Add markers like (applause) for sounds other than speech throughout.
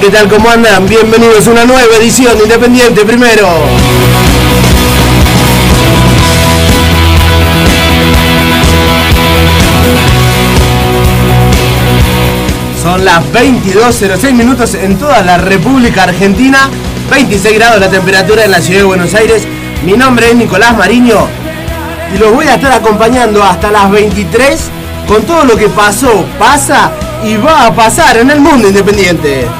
¿qué tal? ¿Cómo andan? Bienvenidos a una nueva edición de Independiente Primero. Son las 22.06 minutos en toda la República Argentina. 26 grados la temperatura en la ciudad de Buenos Aires. Mi nombre es Nicolás Mariño y los voy a estar acompañando hasta las 23 con todo lo que pasó, pasa y va a pasar en el mundo independiente.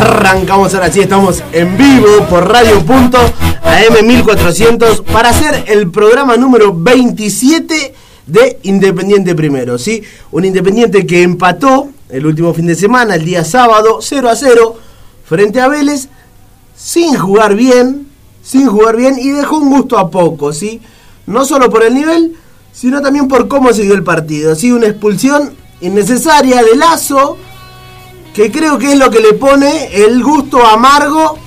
Arrancamos ahora sí, estamos en vivo por Radio Punto AM 1400 para hacer el programa número 27 de Independiente Primero, ¿sí? Un Independiente que empató el último fin de semana, el día sábado, 0 a 0, frente a Vélez, sin jugar bien, sin jugar bien y dejó un gusto a poco, ¿sí? No solo por el nivel, sino también por cómo se dio el partido, ¿sí? Una expulsión innecesaria de Lazo, que creo que es lo que le pone el gusto amargo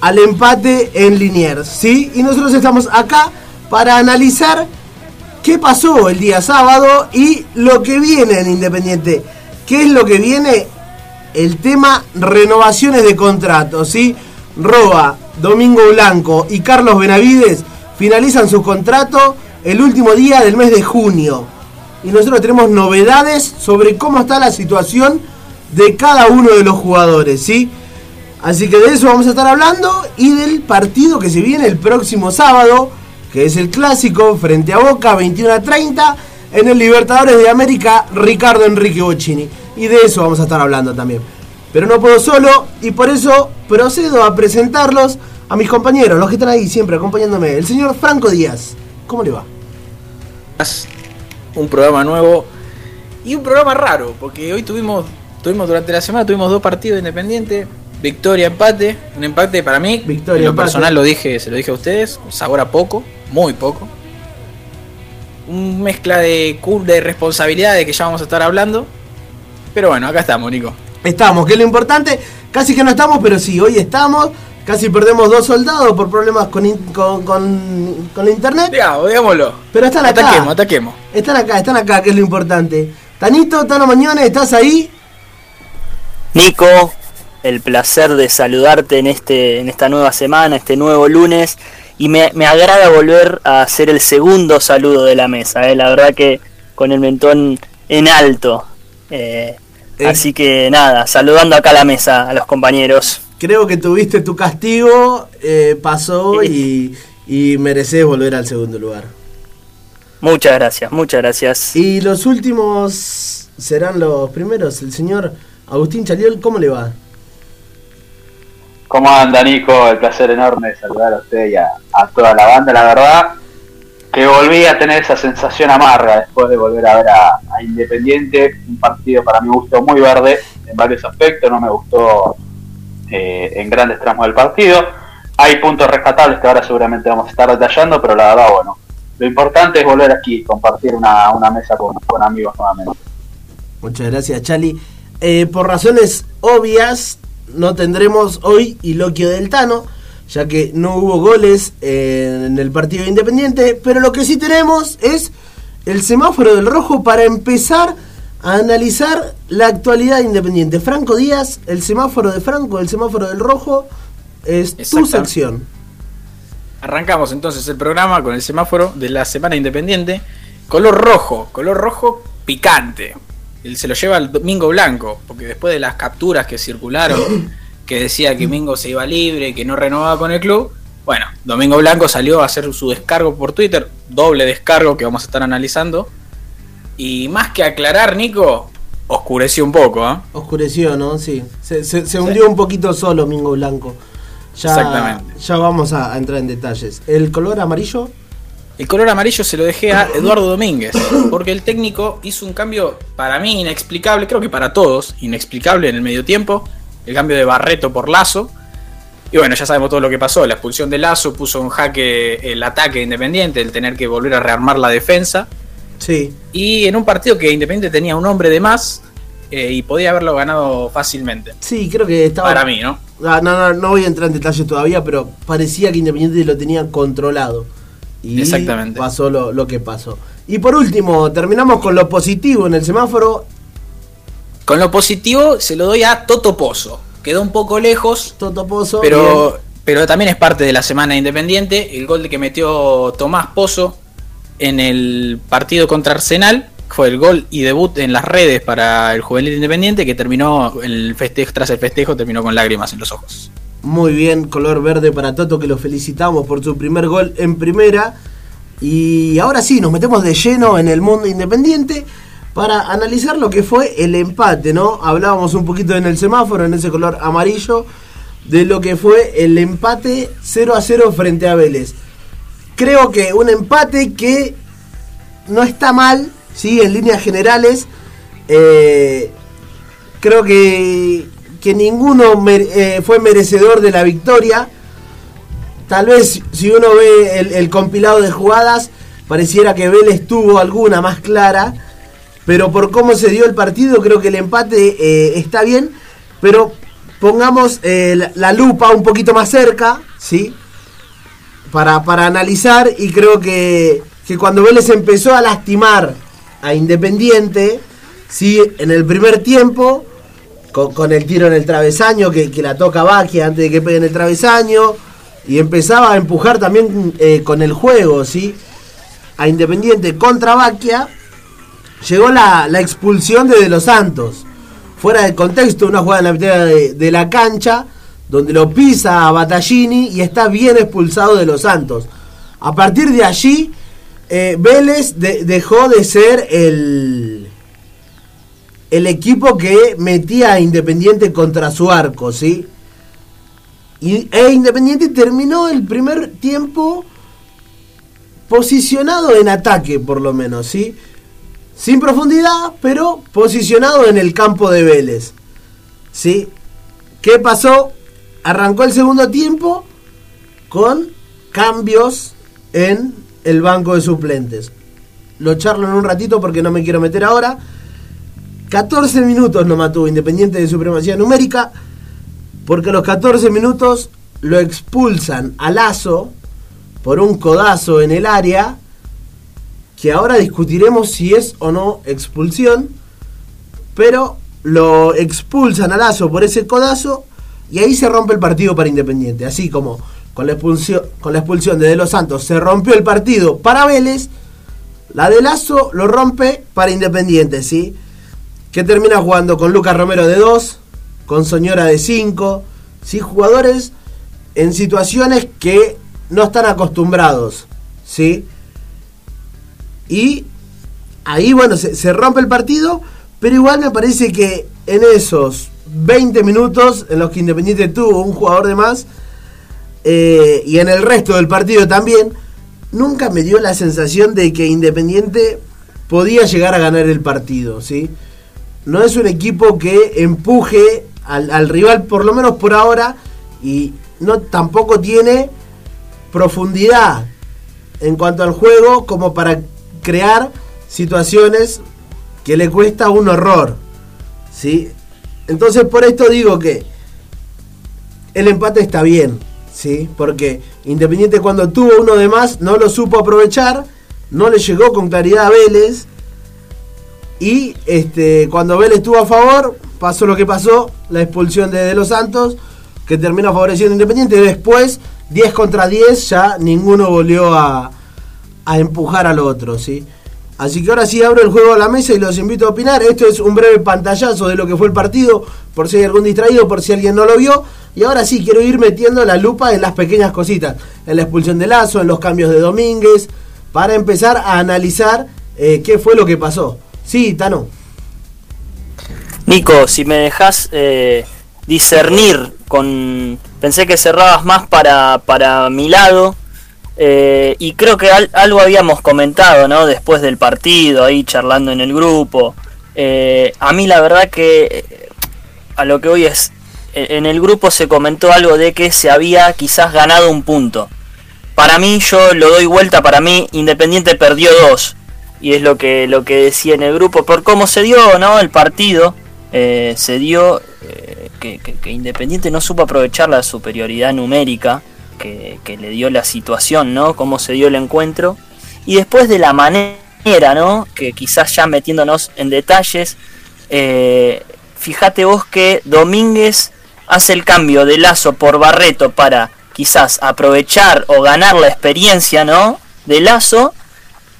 al empate en Liniers, ¿sí? Y nosotros estamos acá para analizar qué pasó el día sábado y lo que viene en Independiente. ¿Qué es lo que viene? El tema renovaciones de contratos, ¿sí? Roa, Domingo Blanco y Carlos Benavides finalizan su contrato el último día del mes de junio. Y nosotros tenemos novedades sobre cómo está la situación de cada uno de los jugadores, ¿sí? Así que de eso vamos a estar hablando y del partido que se viene el próximo sábado, que es el clásico frente a Boca 21 a 30 en el Libertadores de América Ricardo Enrique Bocini. Y de eso vamos a estar hablando también. Pero no puedo solo y por eso procedo a presentarlos a mis compañeros, los que están ahí siempre acompañándome. El señor Franco Díaz. ¿Cómo le va? Un programa nuevo y un programa raro, porque hoy tuvimos Tuvimos durante la semana tuvimos dos partidos independientes, victoria, empate, un empate para mí, victoria, en lo personal lo dije, se lo dije a ustedes, sabor a poco, muy poco. Un mezcla de de responsabilidad de que ya vamos a estar hablando. Pero bueno, acá estamos, Nico. Estamos, que es lo importante. Casi que no estamos, pero sí, hoy estamos. Casi perdemos dos soldados por problemas con, con, con, internet. Digamos, digámoslo. Pero están acá. Ataquemos, ataquemos. Están acá, están acá, que es lo importante. Tanito, Tano Mañones, ¿estás ahí? Nico, el placer de saludarte en, este, en esta nueva semana, este nuevo lunes. Y me, agrada volver a hacer el segundo saludo de la mesa. ¿eh? La verdad que con el mentón en alto. Eh, eh. Así que nada, saludando acá a la mesa a los compañeros. Creo que tuviste tu castigo, pasó (laughs) y, y mereces volver al segundo lugar. Muchas gracias, muchas gracias. Y los últimos serán los primeros. El señor Agustín Chaliol, ¿cómo le va? ¿Cómo anda, Nico? El placer enorme de saludar a usted y a, toda la banda. La verdad que volví a tener esa sensación amarga después de volver a ver a, Independiente. Un partido para mi gusto muy verde en varios aspectos. No me gustó eh, en grandes tramos del partido. Hay puntos rescatables que ahora seguramente vamos a estar detallando, pero la verdad, bueno, lo importante es volver aquí, compartir una, mesa con, con amigos nuevamente. Muchas gracias, Chali. Eh, por razones obvias, no tendremos hoy Iloquio del Tano, ya que no hubo goles en el partido independiente, pero lo que sí tenemos es el semáforo del rojo para empezar a analizar la actualidad independiente. Franco Díaz, el semáforo de Franco, el semáforo del rojo, es tu sección. Arrancamos entonces el programa con el semáforo de la semana independiente. Color rojo, color rojo picante se lo lleva el Domingo Blanco, porque después de las capturas que circularon, (coughs) que decía que Mingo se iba libre, que no renovaba con el club, bueno, Domingo Blanco salió a hacer su descargo por Twitter, doble descargo que vamos a estar analizando. Y más que aclarar, Nico, oscureció un poco, ¿eh? Oscureció, ¿no? Sí. Se, hundió un poquito solo Mingo Blanco. Ya, Exactamente. Ya vamos a, entrar en detalles. ¿El color amarillo? El color amarillo se lo dejé a Eduardo Domínguez, porque el técnico hizo un cambio para mí inexplicable, creo que para todos, inexplicable en el medio tiempo, el cambio de Barreto por Lazo. Y bueno, ya sabemos todo lo que pasó, la expulsión de Lazo puso en jaque el ataque Independiente, el tener que volver a rearmar la defensa. Sí. Y en un partido que Independiente tenía un hombre de más eh, y podía haberlo ganado fácilmente. Sí, creo que estaba. Para mí, ¿no? Ah, no, no, no voy a entrar en detalles todavía, pero parecía que Independiente lo tenía controlado. Y Exactamente. pasó lo, lo que pasó. Y por último, terminamos con lo positivo en el semáforo. Con lo positivo se lo doy a Toto Pozo. Quedó un poco lejos, Toto Pozo. pero, bien. pero también es parte de la semana independiente. El gol que metió Tomás Pozo en el partido contra Arsenal fue el gol y debut en las redes para el juvenil independiente que terminó el festejo, tras el festejo terminó con lágrimas en los ojos. Muy bien, color verde para Toto, que lo felicitamos por su primer gol en primera. Y ahora sí, nos metemos de lleno en el mundo independiente para analizar lo que fue el empate, ¿no? Hablábamos un poquito en el semáforo, en ese color amarillo, de lo que fue el empate 0 a 0 frente a Vélez. Creo que un empate que no está mal, ¿sí? En líneas generales. Eh, creo que, que ninguno eh, fue merecedor de la victoria. Tal vez si uno ve el, el compilado de jugadas, pareciera que Vélez tuvo alguna más clara. Pero por cómo se dio el partido, creo que el empate eh, está bien. Pero pongamos eh, la, la lupa un poquito más cerca, ¿sí? Para, para analizar. Y creo que, que cuando Vélez empezó a lastimar a Independiente, ¿sí? En el primer tiempo, con, el tiro en el travesaño, que, que la toca Baquia antes de que pegue en el travesaño. Y empezaba a empujar también eh, con el juego, ¿sí? A Independiente contra Baquia. Llegó la, la expulsión de De Los Santos. Fuera de contexto, una jugada en la mitad de, la cancha, donde lo pisa a Battaglini y está bien expulsado de Los Santos. A partir de allí, eh, Vélez de- dejó de ser el, el equipo que metía a Independiente contra su arco, ¿sí? Y, e Independiente terminó el primer tiempo posicionado en ataque, por lo menos, ¿sí? Sin profundidad, pero posicionado en el campo de Vélez. ¿Sí? ¿Qué pasó? Arrancó el segundo tiempo con cambios en el banco de suplentes. Lo charlo en un ratito porque no me quiero meter ahora. 14 minutos no tuvo Independiente de supremacía numérica. Porque a los 14 minutos lo expulsan a Lazo por un codazo en el área. Que ahora discutiremos si es o no expulsión. Pero lo expulsan a Lazo por ese codazo. Y ahí se rompe el partido para Independiente. Así como con la expulsión, con la expulsión de De Los Santos se rompió el partido para Vélez. La de Lazo lo rompe para Independiente, ¿sí? Que termina jugando con Lucas Romero de 2, con Soñora de 5, ¿sí? Jugadores en situaciones que no están acostumbrados, ¿sí? Y ahí, bueno, se, rompe el partido, pero igual me parece que en esos 20 minutos en los que Independiente tuvo un jugador de más, eh, y en el resto del partido también, nunca me dio la sensación de que Independiente podía llegar a ganar el partido, ¿sí? No es un equipo que empuje al, al rival, por lo menos por ahora, y no tampoco tiene profundidad en cuanto al juego como para crear situaciones que le cuesta un horror, ¿sí? Entonces por esto digo que el empate está bien, ¿sí? Porque Independiente cuando tuvo uno de más no lo supo aprovechar, no le llegó con claridad a Vélez y este cuando Vélez estuvo a favor pasó lo que pasó, la expulsión de, de los Santos que termina favoreciendo Independiente. Después 10 contra 10 ya ninguno volvió a, a empujar al otro, ¿sí? Así que ahora sí abro el juego a la mesa y los invito a opinar. Esto es un breve pantallazo de lo que fue el partido, por si hay algún distraído, por si alguien no lo vio. Y ahora sí quiero ir metiendo la lupa en las pequeñas cositas, en la expulsión de Lazo, en los cambios de Domínguez, para empezar a analizar eh, qué fue lo que pasó. Sí, Tano. Nico, si me dejas eh, discernir con... Pensé que cerrabas más para, para mi lado, Eh, y creo que algo habíamos comentado, ¿no? Después del partido, ahí charlando en el grupo. Eh, a mí la verdad que eh, a lo que hoy es, en el grupo se comentó algo de que se había quizás ganado un punto. Para mí, yo lo doy vuelta, para mí Independiente perdió dos. Y es lo que, lo que decía en el grupo, por cómo se dio ¿no? el partido. se dio que, que Independiente no supo aprovechar la superioridad numérica que, le dio la situación, ¿no? Cómo se dio el encuentro. Y después de la manera, ¿no? Que quizás ya metiéndonos en detalles, eh, fíjate vos que Domínguez hace el cambio de Lazo por Barreto para quizás aprovechar o ganar la experiencia, ¿no? De Lazo.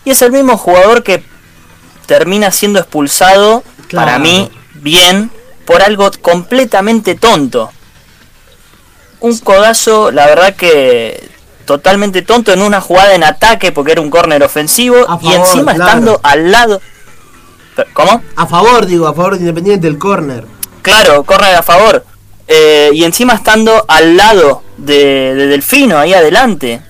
Y es el mismo jugador que termina siendo expulsado, para mí, bien, por algo completamente tonto un codazo, la verdad que totalmente tonto en una jugada en ataque porque era un córner ofensivo y encima estando al lado. ¿Cómo? A favor, digo, a favor de Independiente el córner. Claro, córner a favor. Eh, y encima estando al lado de, Delfino, ahí adelante.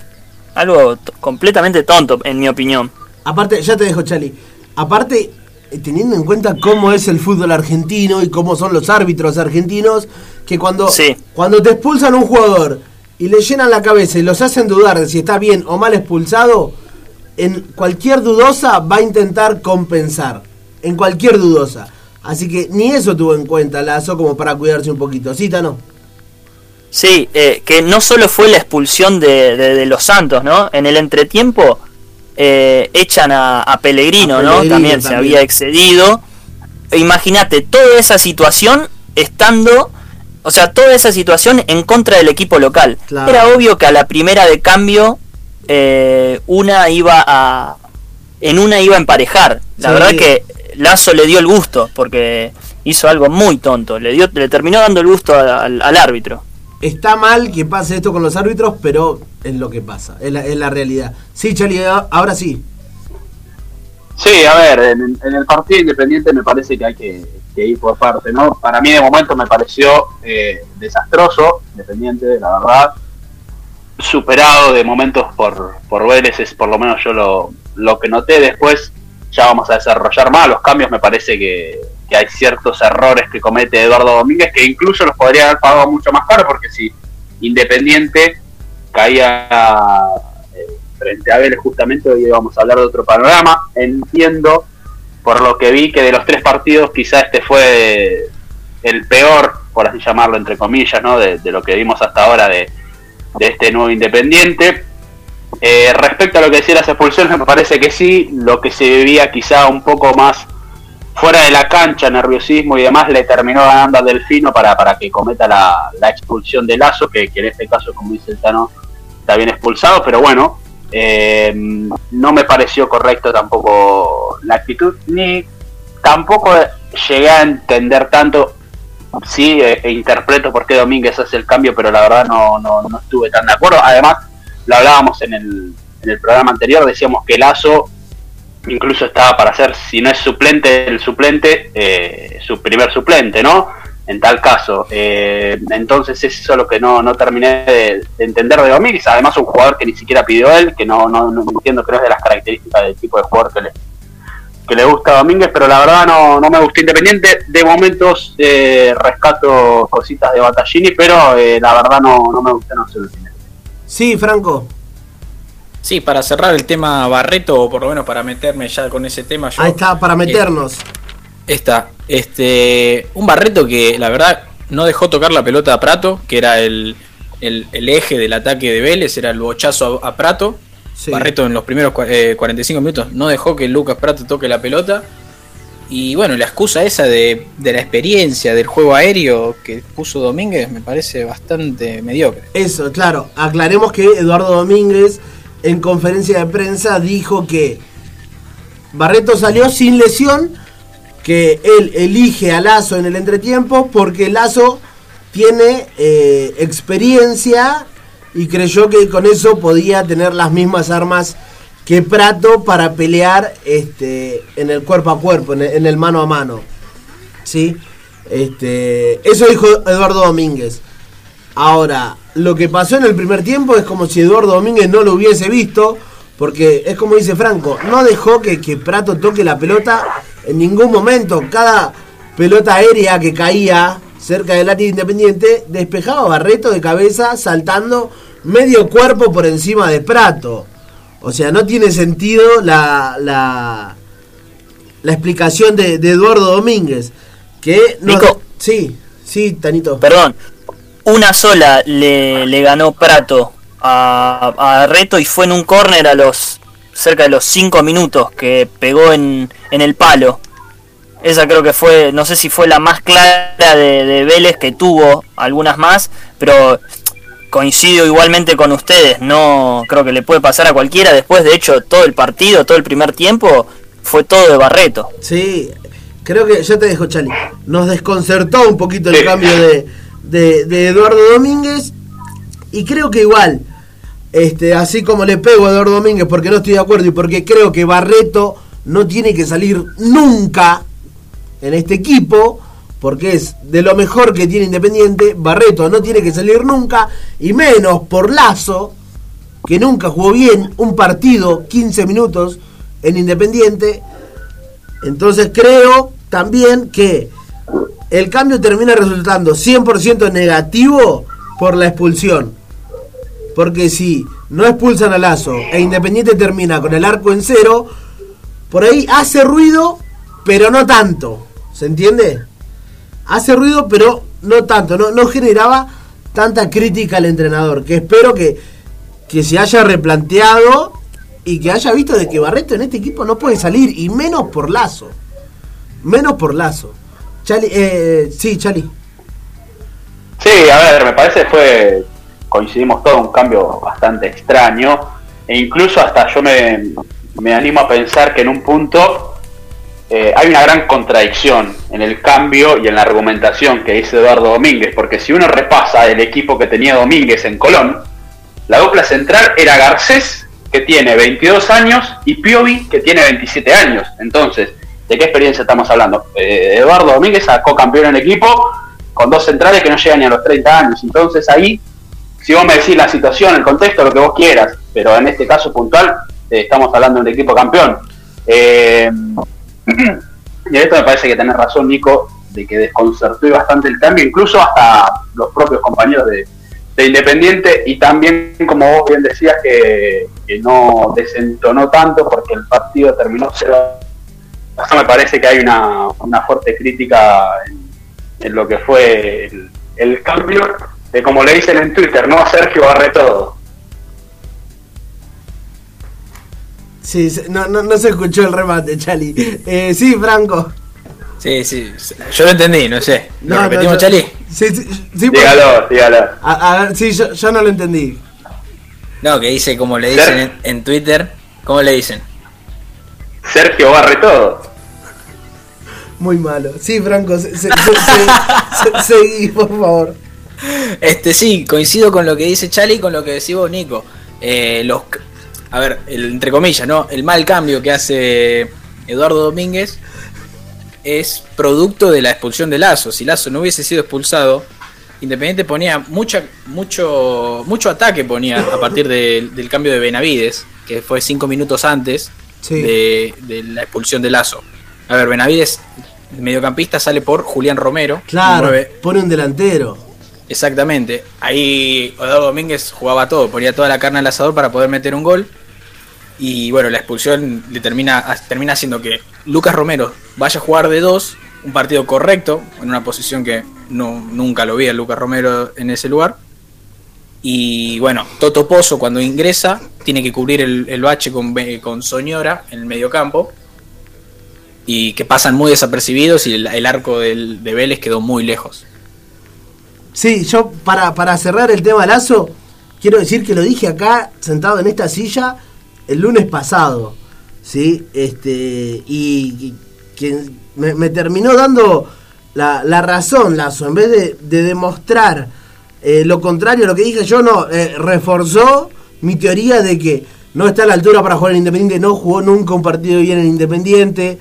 Algo completamente tonto, en mi opinión. Aparte, ya te dejo, Chali. Aparte, eh, teniendo en cuenta cómo es el fútbol argentino y cómo son los árbitros argentinos, que cuando, cuando te expulsan un jugador y le llenan la cabeza y los hacen dudar de si está bien o mal expulsado, en cualquier dudosa va a intentar compensar. En cualquier dudosa. Así que ni eso tuvo en cuenta Lazo como para cuidarse un poquito. ¿Sí, no? Sí, eh, que no solo fue la expulsión de, los Santos, ¿no? En el entretiempo eh, echan a, Pellegrino, ¿no? También, se había excedido. Imagínate toda esa situación estando o sea, toda esa situación en contra del equipo local. Era obvio que a la primera de cambio eh, una iba a en una iba a emparejar. La verdad que Lazo le dio el gusto porque hizo algo muy tonto. Le dio le terminó dando el gusto al, árbitro. Está mal que pase esto con los árbitros, pero es lo que pasa, es la, realidad. Sí, Charlie, ahora sí. Sí, a ver, en, el partido independiente me parece que hay que, ir por parte, ¿no? Para mí de momento me pareció eh, desastroso, independiente, la verdad. Superado de momentos por, por Vélez, es por lo menos yo lo, lo que noté. Después ya vamos a desarrollar más los cambios. Me parece que, que hay ciertos errores que comete Eduardo Domínguez que incluso los podría haber pagado mucho más caro, porque si Independiente caía frente a Vélez justamente hoy vamos a hablar de otro panorama. Entiendo, por lo que vi, que de los tres partidos quizá este fue el peor, por así llamarlo entre comillas, ¿no? de, lo que vimos hasta ahora de, este nuevo Independiente. Eh, respecto a lo que decía las expulsiones, me parece que sí, lo que se vivía quizá un poco más fuera de la cancha, nerviosismo y demás, le terminó ganando a Delfino para, para que cometa la, expulsión de Lazo, que, que, en este caso, como dice el Tano, está bien expulsado, pero bueno, eh, no me pareció correcto tampoco la actitud, ni tampoco llegué a entender tanto. Sí, eh, e interpreto por qué Domínguez hace el cambio, pero la verdad no, no, no estuve tan de acuerdo. Además, lo hablábamos en el, en el programa anterior, decíamos que Lazo incluso estaba para ser, si no es suplente, el suplente, eh, su primer suplente, ¿no? en tal caso. Eh, entonces eso es lo que no, no terminé de, entender de Domínguez. Además un jugador que ni siquiera pidió él, que no, no, no entiendo, creo es de las características del tipo de jugador que le, gusta a Domínguez, pero la verdad no, no me gustó Independiente. De momentos eh, rescato cositas de Battaglini, pero eh, la verdad no, no me gustó no Sí, Franco. Sí, para cerrar el tema Barreto, o por lo menos para meterme ya con ese tema. Ahí está, para meternos. Está, este, un Barreto que la verdad no dejó tocar la pelota a Prato, que era el, eje del ataque de Vélez, era el bochazo a, Prato. Barreto en los primeros 45 eh, minutos no dejó que Lucas Prato toque la pelota. Y bueno, la excusa esa de, de, la experiencia del juego aéreo que puso Domínguez me parece bastante mediocre. Eso, claro. Aclaremos que Eduardo Domínguez en conferencia de prensa dijo que Barreto salió sin lesión que él elige a Lazo en el entretiempo porque Lazo tiene eh, experiencia y creyó que con eso podía tener las mismas armas que Prato para pelear este, en el cuerpo a cuerpo, en el, mano a mano. ¿Sí? Este, eso dijo Eduardo Domínguez. Ahora, lo que pasó en el primer tiempo es como si Eduardo Domínguez no lo hubiese visto, porque es como dice Franco, no dejó que, que Prato toque la pelota en ningún momento. Cada pelota aérea que caía cerca del área independiente despejaba Barreto de cabeza saltando medio cuerpo por encima de Prato. O sea, no tiene sentido la, la, la explicación de, de Eduardo Domínguez. Que nos- Nico. Sí, sí, Tanito. Perdón, una sola le, le ganó Prato a, a Reto y fue en un córner a los cerca de los 5 minutos que pegó en, en el palo. Esa creo que fue, no sé si fue la más clara de, de Vélez que tuvo, algunas más, pero coincido igualmente con ustedes, no creo que le puede pasar a cualquiera. Después, de hecho, todo el partido, todo el primer tiempo, fue todo de Barreto. Sí, creo que ya te dejo, Chali. Nos desconcertó un poquito el Sí. cambio de, de- Eduardo Domínguez. Y creo que igual, este, así como le pego a Eduardo Domínguez porque no estoy de acuerdo y porque creo que Barreto no tiene que salir nunca en este equipo, porque es de lo mejor que tiene Independiente, Barreto no tiene que salir nunca, y menos por Lazo, que nunca jugó bien un partido 15 minutos en Independiente. Entonces creo también que el cambio termina resultando 100% negativo por la expulsión. Porque si no expulsan a Lazo e Independiente termina con el arco en cero, por ahí hace ruido, pero no tanto. ¿Se entiende? Hace ruido, pero no tanto. No, no generaba tanta crítica al entrenador. Que espero que, que se haya replanteado y que haya visto de que Barreto en este equipo no puede salir. Y menos por Lazo. Menos por Lazo. Chali, eh, sí, Chali. Sí, a ver, me parece fue, coincidimos todo, un cambio bastante extraño. E incluso hasta yo me, me animo a pensar que en un punto eh, hay una gran contradicción en el cambio y en la argumentación que hizo Eduardo Domínguez. Porque si uno repasa el equipo que tenía Domínguez en Colón, la dupla central era Garcés, que tiene 22 años, y Piovi, que tiene 27 años. Entonces, ¿de qué experiencia estamos hablando? Eh, Eduardo Domínguez sacó campeón en el equipo con dos centrales que no llegan ni a los 30 años. Entonces ahí, si vos me decís la situación, el contexto, lo que vos quieras, pero en este caso puntual, eh, estamos hablando de un equipo campeón. Eh, (clears throat) y esto me parece que tenés razón, Nico, de que desconcertó bastante el cambio, incluso hasta los propios compañeros de, de Independiente, y también, como vos bien decías, que, no desentonó tanto porque el partido terminó cero. Eso me parece que hay una, una fuerte crítica en, en lo que fue el, el cambio de como le dicen en Twitter, ¿no? Sergio barre todo. Sí, no, no, no se escuchó el remate, Chali. Eh, sí, Franco. Sí, sí, yo lo entendí, no sé. ¿Lo No, no, repetimos, yo- Chali? Sí, sí, sí, Dígalo, dígalo. A, a ver, sí, yo, yo no lo entendí. No, que dice como le dicen en, en Twitter. ¿Cómo le dicen? Sergio barre todo. Muy malo. Sí, Franco, se, se- se- se- se- seguí, por favor. Este sí, coincido con lo que dice Chali y con lo que decís vos, Nico. Eh, los, a ver, el, entre comillas, ¿no? El mal cambio que hace Eduardo Domínguez es producto de la expulsión de Lazo. Si Lazo no hubiese sido expulsado, Independiente ponía mucha, mucho, mucho ataque ponía a partir de- del cambio de Benavides, que fue cinco minutos antes Sí. de, de la expulsión de Lazo. A ver, Benavides, el mediocampista, sale por Julián Romero. Claro, pone un delantero. Exactamente. Ahí Eduardo Domínguez jugaba todo, ponía toda la carne al asador para poder meter un gol. Y bueno, la expulsión le termina, termina haciendo que Lucas Romero vaya a jugar de dos, un partido correcto, en una posición que no, nunca lo vi a Lucas Romero en ese lugar. Y bueno, Toto Pozo cuando ingresa tiene que cubrir el, bache con, con Soñora en el mediocampo. Y que pasan muy desapercibidos y el, arco del- de Vélez quedó muy lejos. Sí, yo para, para cerrar el tema Lazo, quiero decir que lo dije acá, sentado en esta silla, el lunes pasado. ¿Sí? Este, y, y que me, me terminó dando la, la razón, Lazo, en vez de, de demostrar eh, lo contrario a lo que dije yo, no, eh, reforzó mi teoría de que no está a la altura para jugar en Independiente, no jugó nunca un partido bien en Independiente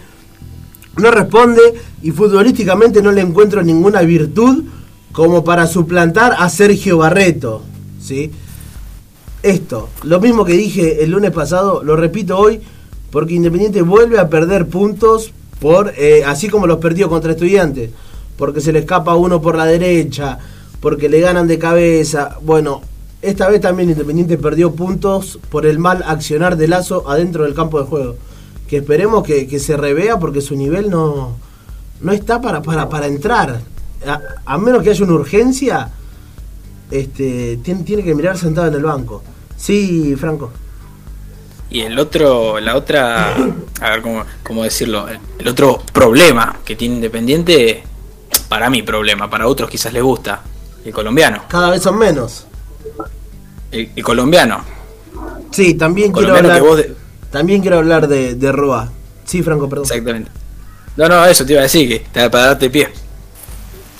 no responde y futbolísticamente no le encuentro ninguna virtud como para suplantar a Sergio Barreto. ¿sí? Esto, lo mismo que dije el lunes pasado, lo repito hoy, porque Independiente vuelve a perder puntos por eh, así como los perdió contra estudiantes, porque se le escapa uno por la derecha, porque le ganan de cabeza. Bueno, esta vez también Independiente perdió puntos por el mal accionar de Lazo adentro del campo de juego. Que esperemos que, se revea porque su nivel no, no está para, para, para entrar. A, menos que haya una urgencia, este, tiene, tiene que mirar sentado en el banco. Sí, Franco. Y el otro, la otra, a ver cómo, decirlo, el otro problema que tiene Independiente, para mí problema, para otros quizás les gusta, el colombiano. Cada vez son menos. El, colombiano. Sí, también quiero hablar, también quiero hablar de, de Roa. Sí, Franco, perdón. Exactamente. No, no, eso te iba a decir, que te, para darte pie.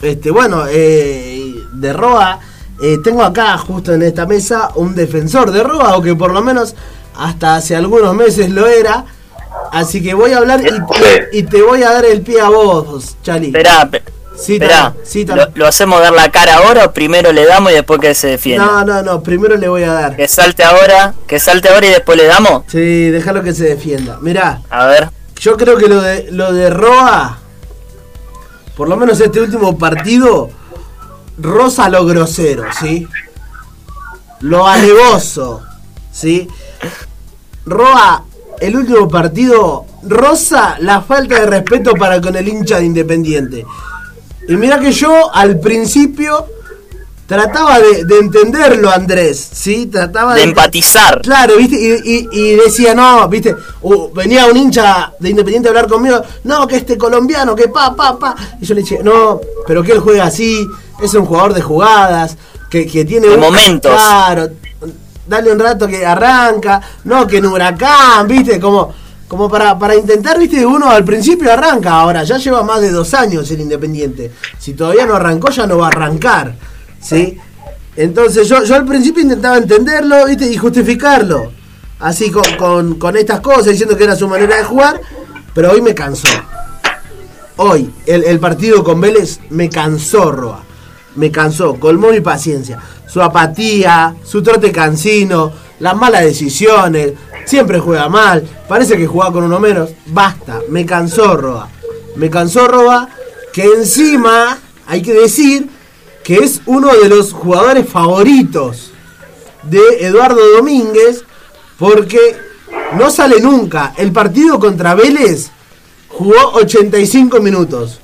Este, bueno, eh, de Roa, eh, tengo acá justo en esta mesa un defensor de Roa, o que por lo menos hasta hace algunos meses lo era. Así que voy a hablar y, te voy a dar el pie a vos, Chali. Esperá, sí, sí, ¿Lo, hacemos dar la cara ahora o primero le damos y después que se defienda? No, no, no, primero le voy a dar. Que salte ahora, que salte ahora y después le damos. Sí, déjalo que se defienda. Mirá. A ver. Yo creo que lo de, lo de Roa, por lo menos este último partido, rosa lo grosero, ¿sí? Lo alevoso, ¿sí? Roa, el último partido, rosa la falta de respeto para con el hincha de Independiente. Y mira que yo al principio trataba de, entenderlo, Andrés, ¿sí? Trataba de, empatizar. Claro, ¿viste? Y, decía, no, ¿viste? venía un hincha de Independiente a hablar conmigo, no, que este colombiano, que pa, pa, pa. Y yo le decía, no, pero que él juega así, es un jugador de jugadas, que, tiene... un, momentos. Claro, dale un rato que arranca, no que en huracán, viste, como, como para, para intentar, viste, uno al principio arranca, ahora ya lleva más de dos años el Independiente, si todavía no arrancó ya no va a arrancar, ¿sí? Entonces yo, yo al principio intentaba entenderlo, y justificarlo, así con, con, estas cosas, diciendo que era su manera de jugar, pero hoy me cansó. Hoy, el, el partido con Vélez me cansó, Roa. Me cansó, colmó mi paciencia su apatía, su trote cansino, las malas decisiones, siempre juega mal, parece que juega con uno menos. Basta, me cansó Roa. Me cansó Roa, que encima hay que decir que es uno de los jugadores favoritos de Eduardo Domínguez, porque no sale nunca. El partido contra Vélez jugó 85 minutos.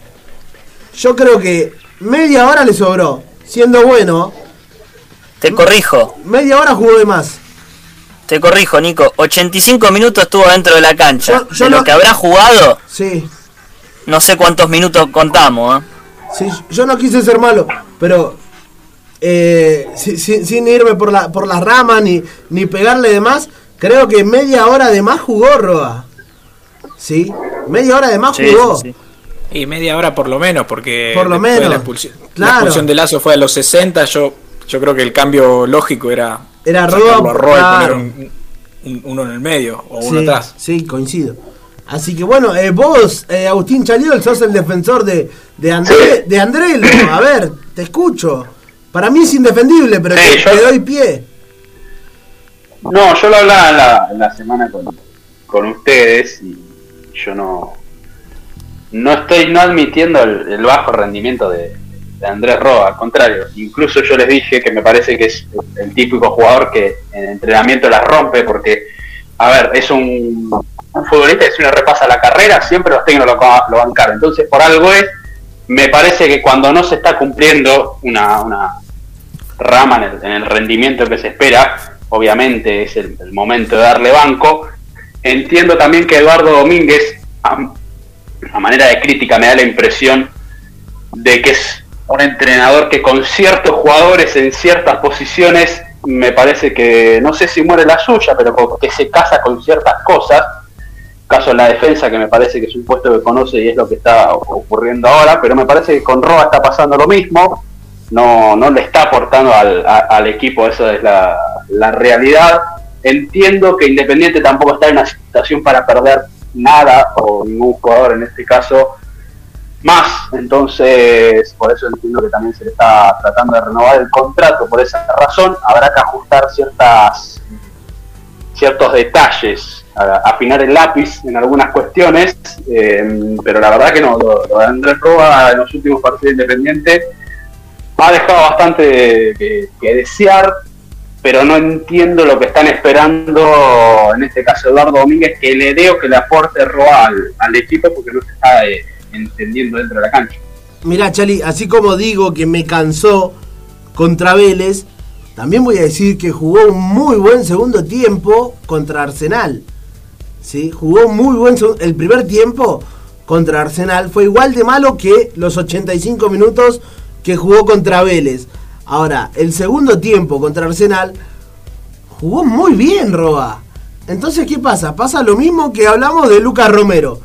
Yo creo que media hora le sobró, siendo bueno te corrijo. Media hora jugó de más. Te corrijo, Nico. 85 minutos estuvo dentro de la cancha. de lo que habrá jugado. Sí. No sé cuántos minutos contamos. ¿eh? Sí, yo no quise ser malo, pero eh, sin, irme por la por las ramas ni, ni pegarle de más, creo que media hora de más jugó Roa. ¿Sí? Media hora de más jugó. y media hora por lo menos, porque por lo menos. La, expulsión, la expulsión de Lazo fue a los 60. Yo yo creo que el cambio lógico era. Era Roa. poner uno en el medio o uno atrás. Sí, coincido. Así que bueno, eh, vos, eh, Agustín Chaliol, sos el defensor de, de, André, de André. A ver, te escucho. Para mí es indefendible, pero te, doy pie. No, yo lo hablaba en la, semana con, con, ustedes y yo no no estoy no admitiendo el bajo rendimiento de, de Andrés Roa, al contrario, incluso yo les dije que me parece que es el típico jugador que en entrenamiento las rompe porque, a ver, es un, futbolista que si uno repasa la carrera, siempre los técnicos lo, lo entonces por algo es, me parece que cuando no se está cumpliendo una, una rama en el, rendimiento que se espera, obviamente es el, momento de darle banco, entiendo también que Eduardo Domínguez, a manera de crítica, me da la impresión de que es un entrenador que con ciertos jugadores en ciertas posiciones me parece que no sé si muere la suya, pero que se casa con ciertas cosas. Caso en la defensa, que me parece que es un puesto que conoce y es lo que está ocurriendo ahora, pero me parece que con Roa está pasando lo mismo. No, no le está aportando al, al equipo, esa es la, la realidad. Entiendo que Independiente tampoco está en una situación para perder nada, o ningún jugador en este caso, más entonces por eso entiendo que también se le está tratando de renovar el contrato por esa razón. Habrá que ajustar ciertas ciertos detalles, afinar el lápiz en algunas cuestiones, eh, pero la verdad que no, lo, de Andrés Roa en los últimos partidos independientes ha dejado bastante que desear, pero no entiendo lo que están esperando, en este caso Eduardo Domínguez, que le dé o que le aporte Roa al, equipo porque no se está eh, entendiendo dentro de la cancha. Mira, Chali, así como digo que me cansó contra Vélez, también voy a decir que jugó un muy buen segundo tiempo contra Arsenal. ¿Sí? Jugó muy buen el primer tiempo contra Arsenal fue igual de malo que los 85 minutos que jugó contra Vélez. Ahora, el segundo tiempo contra Arsenal jugó muy bien Roa. Entonces, ¿qué pasa? Pasa lo mismo que hablamos de Lucas Romero,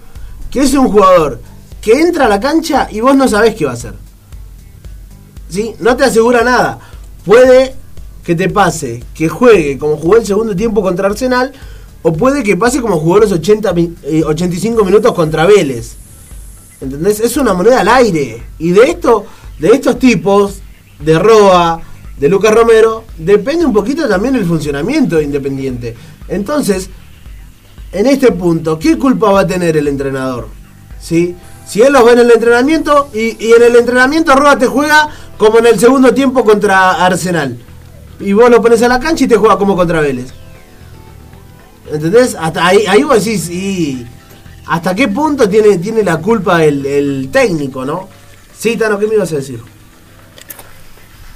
que es un jugador que entra a la cancha y vos no sabés qué va a hacer. ¿Sí? No te asegura nada. Puede que te pase que juegue como jugó el segundo tiempo contra Arsenal, o puede que pase como jugó los 80, 85 eh, minutos contra Vélez. ¿Entendés? Es una moneda al aire. Y de esto, de estos tipos, de Roa, de Lucas Romero, depende un poquito también el funcionamiento de Independiente. Entonces, en este punto, ¿qué culpa va a tener el entrenador? ¿Sí? Si él los ve en el entrenamiento y, en el entrenamiento Roa te juega como en el segundo tiempo contra Arsenal. Y vos lo pones a la cancha y te juega como contra Vélez. ¿Entendés? Ahí, ahí vos decís, y ¿hasta qué punto tiene, tiene la culpa el, el técnico, no? Sí, Tano, ¿qué me ibas a decir?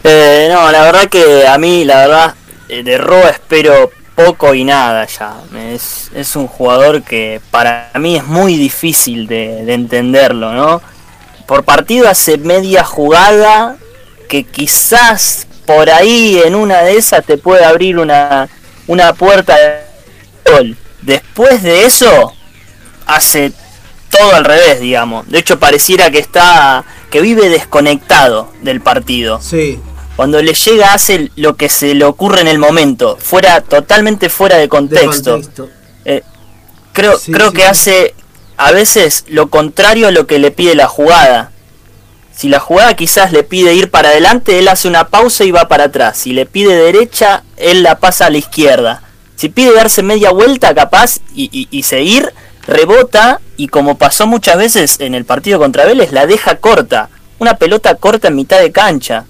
Eh, no, la verdad que a mí, la verdad, eh, de Roa espero poco y nada ya. Es, es un jugador que para mí es muy difícil de, entenderlo, ¿no? Por partido hace media jugada que quizás por ahí en una de esas te puede abrir una, una puerta de gol. Después de eso, hace todo al revés, digamos. De hecho, pareciera que está que vive desconectado del partido. Sí cuando le llega hace lo que se le ocurre en el momento, fuera totalmente fuera de contexto. Eh, creo creo que hace a veces lo contrario a lo que le pide la jugada. Si la jugada quizás le pide ir para adelante, él hace una pausa y va para atrás. Si le pide derecha, él la pasa a la izquierda. Si pide darse media vuelta, capaz, y, y seguir, rebota y como pasó muchas veces en el partido contra Vélez, la deja corta. Una pelota corta en mitad de cancha.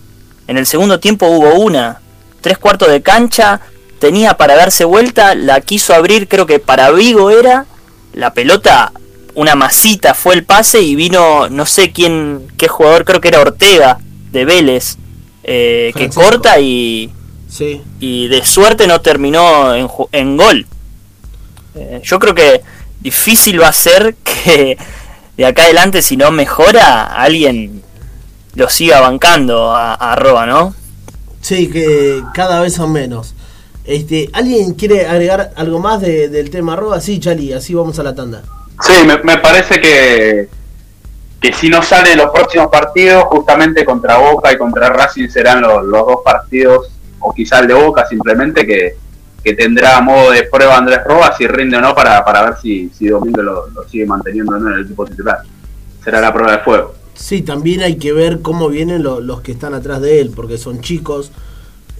En el segundo tiempo hubo una. Tres cuartos de cancha. Tenía para darse vuelta. La quiso abrir, creo que para Vigo era. La pelota, una masita fue el pase y vino, no sé quién, qué jugador, creo que era Ortega, de Vélez. Eh, que corta y. Sí. Y de suerte no terminó en, en gol. Eh, yo creo que difícil va a ser que de acá adelante, si no mejora, alguien lo siga bancando a, a ¿no? Sí, que cada vez son menos. Este, ¿Alguien quiere agregar algo más del tema Arroba? Sí, Chali, así vamos a la tanda. Sí, me, parece que, que si no sale los próximos partidos, justamente contra Boca y contra Racing serán los, dos partidos, o quizá el de Boca simplemente, que, que tendrá modo de prueba Andrés Roa, si rinde o no, para, para ver si, si Domingo lo, lo sigue manteniendo en el equipo titular. Será la prueba de fuego. Sí, también hay que ver cómo vienen los que están atrás de él, porque son chicos,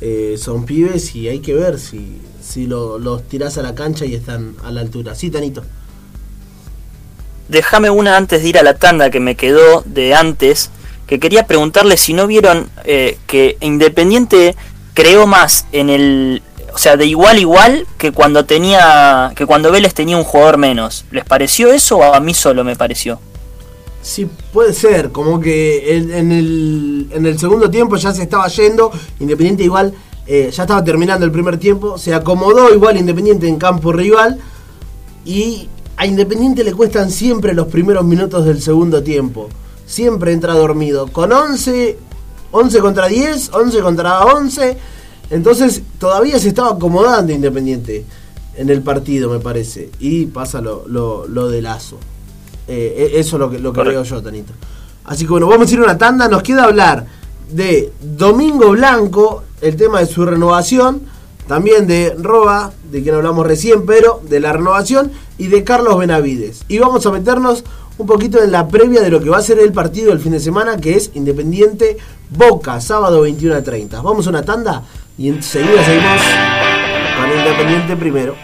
eh, son pibes y hay que ver si, si los tirás a la cancha y están a la altura. Sí, Tanito. Déjame una antes de ir a la tanda que me quedó de antes, que quería preguntarle si no vieron eh, que Independiente creó más en el, o sea, de igual igual que cuando tenía, que cuando Vélez tenía un jugador menos. ¿Les pareció eso o a mí solo me pareció? Sí, puede ser, como que en, el, en el segundo tiempo ya se estaba yendo, Independiente igual eh, ya estaba terminando el primer tiempo, se acomodó igual Independiente en campo rival y a Independiente le cuestan siempre los primeros minutos del segundo tiempo, siempre entra dormido, con 11, 11 contra 10, 11 contra 11, entonces todavía se estaba acomodando Independiente en el partido me parece, y pasa lo, lo, lo de Lazo. Eh, e-, eso es lo que, lo que veo yo, Tanito. Así que bueno, vamos a ir a una tanda. Nos queda hablar de Domingo Blanco, el tema de su renovación. También de Roba, de quien hablamos recién, pero de la renovación. Y de Carlos Benavides. Y vamos a meternos un poquito en la previa de lo que va a ser el partido del fin de semana, que es Independiente Boca, sábado 21 a 30. Vamos a una tanda y enseguida seguimos con Independiente primero.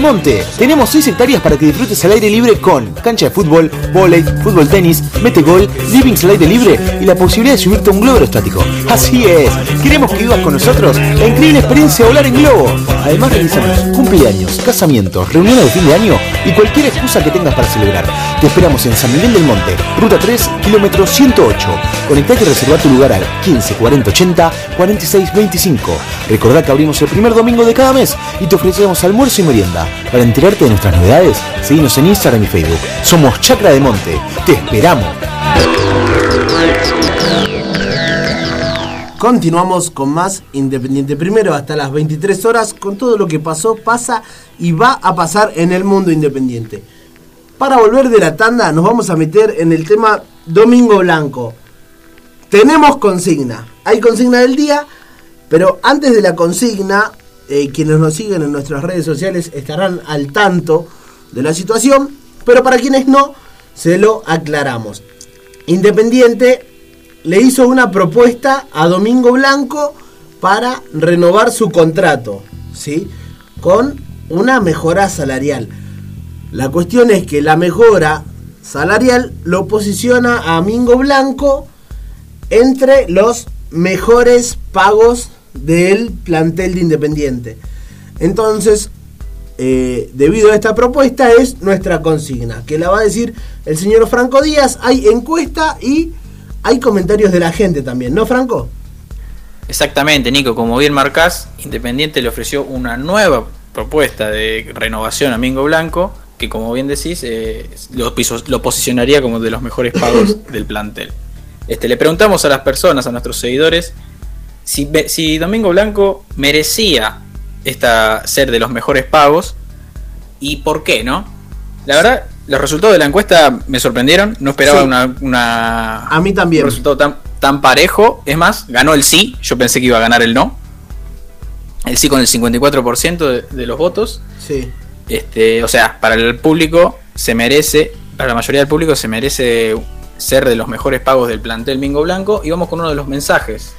Monte. Tenemos 6 hectáreas para que disfrutes al aire libre con cancha de fútbol, volei, fútbol tenis, metegol, livings al aire libre y la posibilidad de subirte a un globo aerostático. Así es, queremos que vivas con nosotros la increíble experiencia de volar en globo. Además realizamos cumpleaños, casamientos, reuniones de fin de año y cualquier excusa que tengas para celebrar. Te esperamos en San Miguel del Monte, ruta 3, kilómetro 108. Conectate y reserva tu lugar al 15 40 80 46 25. Recordá que abrimos el primer domingo de cada mes y te ofrecemos almuerzo y merienda. Para enterarte de nuestras novedades, seguinos en Instagram y Facebook. Somos Chacra de Monte. Te esperamos. Continuamos con más Independiente Primero hasta las 23 horas con todo lo que pasó, pasa y va a pasar en el mundo independiente. Para volver de la tanda nos vamos a meter en el tema Domingo Blanco. Tenemos consigna. Hay consigna del día, pero antes de la consigna, eh, quienes nos siguen en nuestras redes sociales estarán al tanto de la situación, pero para quienes no, se lo aclaramos. Independiente le hizo una propuesta a Domingo Blanco para renovar su contrato, ¿sí? Con una mejora salarial. La cuestión es que la mejora salarial lo posiciona a Mingo Blanco entre los mejores pagos del plantel de Independiente. Entonces, eh, debido a esta propuesta es nuestra consigna, que la va a decir el señor Franco Díaz. Hay encuesta y hay comentarios de la gente también, ¿no, Franco? Exactamente, Nico, como bien marcás, Independiente le ofreció una nueva propuesta de renovación a Mingo Blanco, que como bien decís, eh, lo, lo posicionaría como de los mejores pagos (coughs) del plantel. Este, le preguntamos a las personas, a nuestros seguidores, si, si Domingo Blanco merecía esta, ser de los mejores pagos y por qué, ¿no? La verdad, los resultados de la encuesta me sorprendieron, no esperaba Sí. una, una- A mí también. un resultado tan, tan parejo. Es más, ganó el sí, yo pensé que iba a ganar el no. El sí con el 54% de, de los votos. Sí. Este, o sea, para el público se merece, para la mayoría del público se merece ser de los mejores pagos del plantel Mingo Blanco. Y vamos con uno de los mensajes.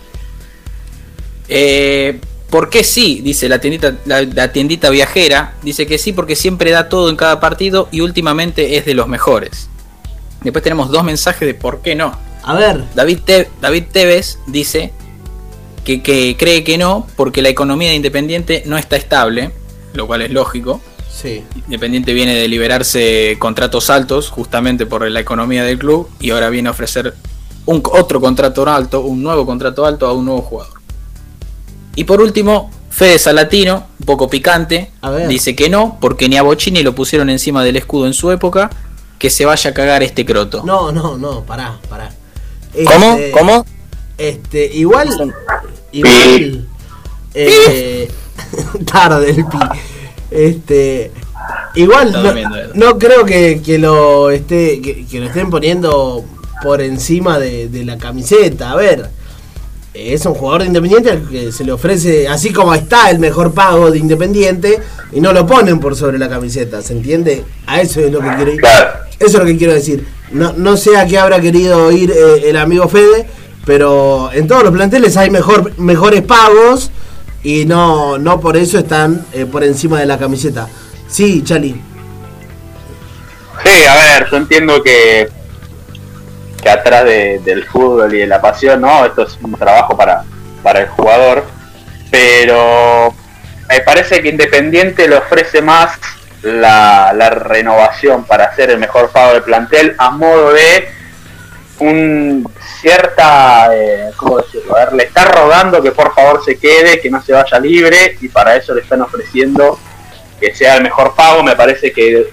Eh, ¿Por qué sí? Dice la tiendita, la, la tiendita viajera. Dice que sí porque siempre da todo en cada partido y últimamente es de los mejores. Después tenemos dos mensajes de por qué no. A ver, David, Te- David Tevez dice que, que cree que no porque la economía de Independiente no está estable, lo cual es lógico. sí. Independiente viene de liberarse contratos altos justamente por la economía del club y ahora viene a ofrecer un, otro contrato alto, un nuevo contrato alto a un nuevo jugador. Y por último, Fede Salatino, un poco picante, A ver. dice que no porque ni a Bocini lo pusieron encima del escudo en su época, que se vaya a cagar este croto. No, no, no, pará, pará. ¿Cómo? Este, ¿Cómo? Este, igual. Igual. eh, (laughs) tarde el pi. Este. Igual no, Edu. no creo que, que lo esté que, que lo estén poniendo por encima de, de la camiseta. A ver, es un jugador de Independiente al que se le ofrece, así como está el mejor pago de Independiente, y no lo ponen por sobre la camiseta, ¿se entiende? A eso es lo que quiero ir. Eso es lo que quiero decir. No, no sé a qué habrá querido ir eh, el amigo Fede, pero en todos los planteles hay mejor, mejores pagos y no, no por eso están eh, por encima de la camiseta. Sí, Chali. Sí, a ver, yo entiendo que, que atrás de- del fútbol y de la pasión, ¿no? Esto es un trabajo para, para el jugador, pero me parece que Independiente le ofrece más la, renovación para hacer el mejor pago del plantel a modo de un cierta, eh, ¿cómo decirlo? A ver, le está rogando que por favor se quede, que no se vaya libre y para eso le están ofreciendo que sea el mejor pago, me parece que